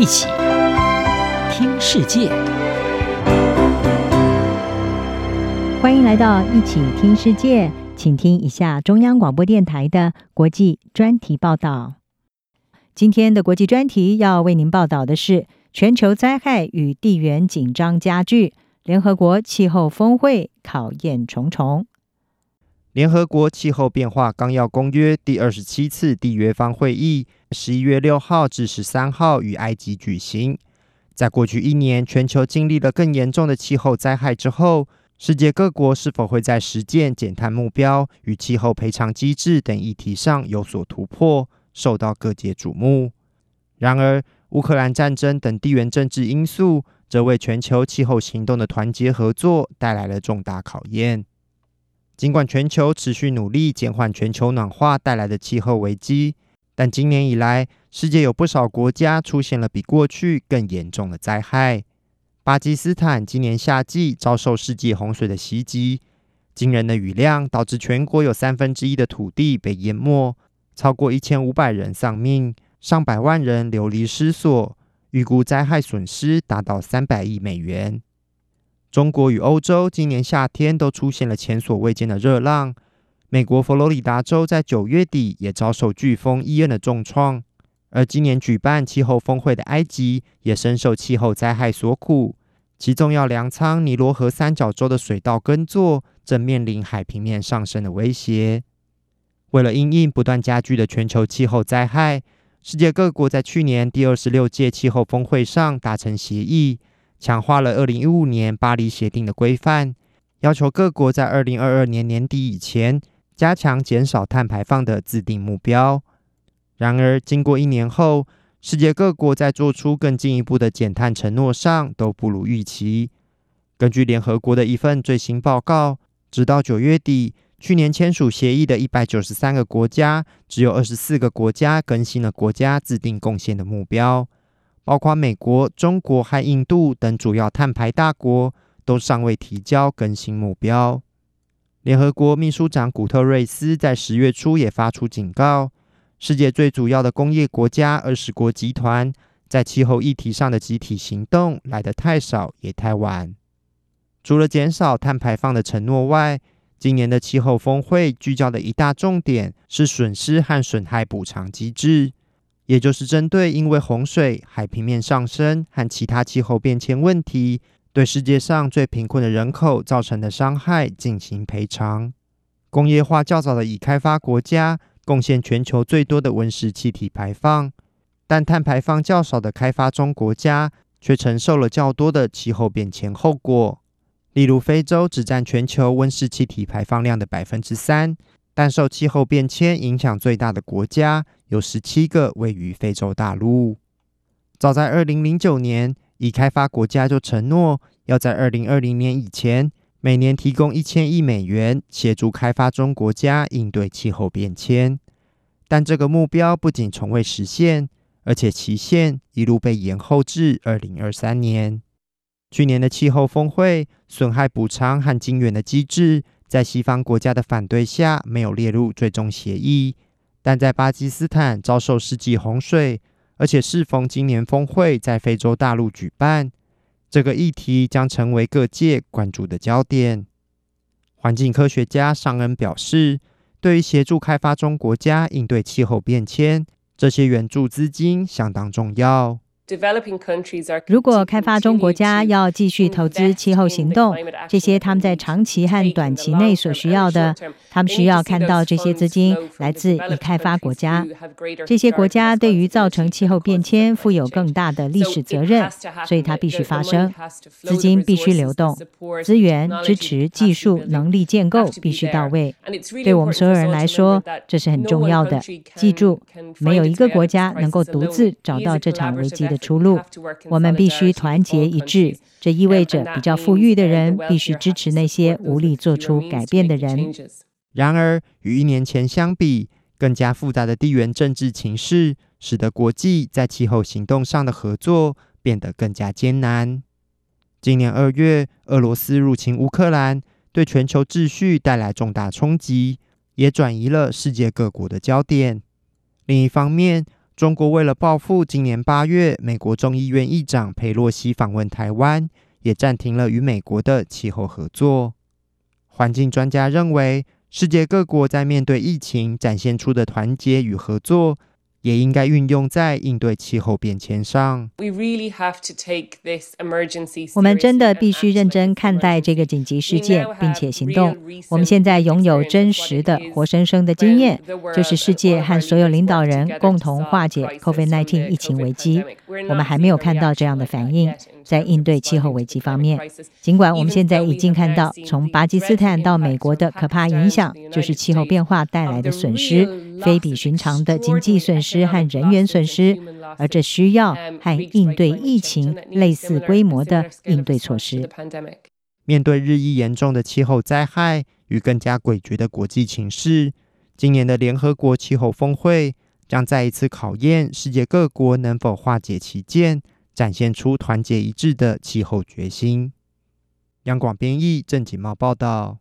一起听世界，欢迎来到一起听世界，请听一下中央广播电台的国际专题报道。今天的国际专题要为您报道的是全球灾害与地缘紧张加剧，联合国气候峰会考验重重。联合国气候变化纲要公约第二十七次缔约方会议，十一月六号至十三号于埃及举行。在过去一年，全球经历了更严重的气候灾害之后，世界各国是否会在实践减碳目标与气候赔偿机制等议题上有所突破，受到各界瞩目。然而，乌克兰战争等地缘政治因素，则为全球气候行动的团结合作带来了重大考验。尽管全球持续努力减缓全球暖化带来的气候危机，但今年以来，世界有不少国家出现了比过去更严重的灾害。巴基斯坦今年夏季遭受世纪洪水的袭击，惊人的雨量导致全国有三分之一的土地被淹没，超过一千五百人丧命，上百万人流离失所，预估灾害损失达到三百亿美元。中国与欧洲今年夏天都出现了前所未见的热浪。美国佛罗里达州在九月底也遭受飓风伊恩的重创，而今年举办气候峰会的埃及也深受气候灾害所苦，其重要粮仓尼罗河三角洲的水稻耕作正面临海平面上升的威胁。为了因应不断加剧的全球气候灾害，世界各国在去年第二十六届气候峰会上达成协议。强化了二零一五年巴黎协定的规范，要求各国在二零二二年年底以前加强减少碳排放的自定目标。然而，经过一年后，世界各国在做出更进一步的减碳承诺上都不如预期。根据联合国的一份最新报告，直到九月底，去年签署协议的一百九十三个国家，只有二十四个国家更新了国家自定贡献的目标。包括美国、中国和印度等主要碳排大国都尚未提交更新目标。联合国秘书长古特瑞斯在十月初也发出警告：世界最主要的工业国家二十国集团在气候议题上的集体行动来得太少也太晚。除了减少碳排放的承诺外，今年的气候峰会聚焦的一大重点是损失和损害补偿机制。也就是针对因为洪水、海平面上升和其他气候变迁问题，对世界上最贫困的人口造成的伤害进行赔偿。工业化较早的已开发国家贡献全球最多的温室气体排放，但碳排放较少的开发中国家却承受了较多的气候变迁后果。例如，非洲只占全球温室气体排放量的百分之三。但受气候变迁影响最大的国家有十七个，位于非洲大陆。早在二零零九年，已开发国家就承诺要在二零二零年以前，每年提供一千亿美元协助开发中国家应对气候变迁。但这个目标不仅从未实现，而且期限一路被延后至二零二三年。去年的气候峰会，损害补偿和金援的机制。在西方国家的反对下，没有列入最终协议。但在巴基斯坦遭受世纪洪水，而且适逢今年峰会在非洲大陆举办，这个议题将成为各界关注的焦点。环境科学家尚恩表示，对于协助开发中国家应对气候变迁，这些援助资金相当重要。如果开发中国家要继续投资气候行动，这些他们在长期和短期内所需要的，他们需要看到这些资金来自已开发国家。这些国家对于造成气候变迁负有更大的历史责任，所以它必须发生。资金必须流动，资源支持、技术能力建构必须到位。对我们所有人来说，这是很重要的。记住，没有一个国家能够独自找到这场危机的出路，我们必须团结一致。这意味着比较富裕的人必须支持那些无力做出改变的人。然而，与一年前相比，更加复杂的地缘政治情势使得国际在气候行动上的合作变得更加艰难。今年二月，俄罗斯入侵乌克兰，对全球秩序带来重大冲击，也转移了世界各国的焦点。另一方面，中国为了报复今年八月美国众议院议长佩洛西访问台湾，也暂停了与美国的气候合作。环境专家认为，世界各国在面对疫情展现出的团结与合作，也应该运用在应对气候变迁上。我们真的必须认真看待这个紧急事件，并且行动。我们现在拥有真实的、活生生的经验，就是世界和所有领导人共同化解 COVID-19 疫情危机。我们还没有看到这样的反应。在应对气候危机方面，尽管我们现在已经看到从巴基斯坦到美国的可怕影响，就是气候变化带来的损失，非比寻常的经济损失和人员损失，而这需要和应对疫情类似规模的应对措施。面对日益严重的气候灾害与更加诡谲的国际情势，今年的联合国气候峰会将再一次考验世界各国能否化解歧见。展现出团结一致的气候决心。央广编译郑锦茂报道。